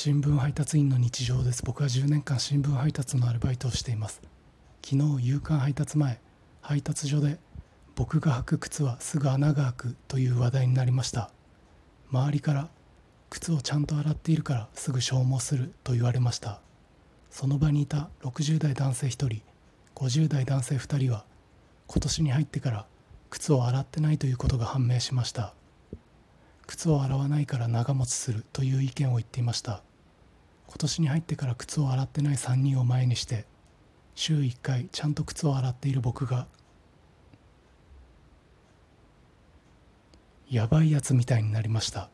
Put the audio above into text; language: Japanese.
新聞配達員の日常です。僕は10年間新聞配達のアルバイトをしています。昨日夕刊配達前配達所で僕が履く靴はすぐ穴が開くという話題になりました。周りから靴をちゃんと洗っているからすぐ消耗すると言われました。その場にいた60代男性1人50代男性2人は今年に入ってから靴を洗ってないということが判明しました。靴を洗わないから長持ちするという意見を言っていました。今年に入ってから靴を洗ってない3人を前にして週1回ちゃんと靴を洗っている僕がやばいやつみたいになりました。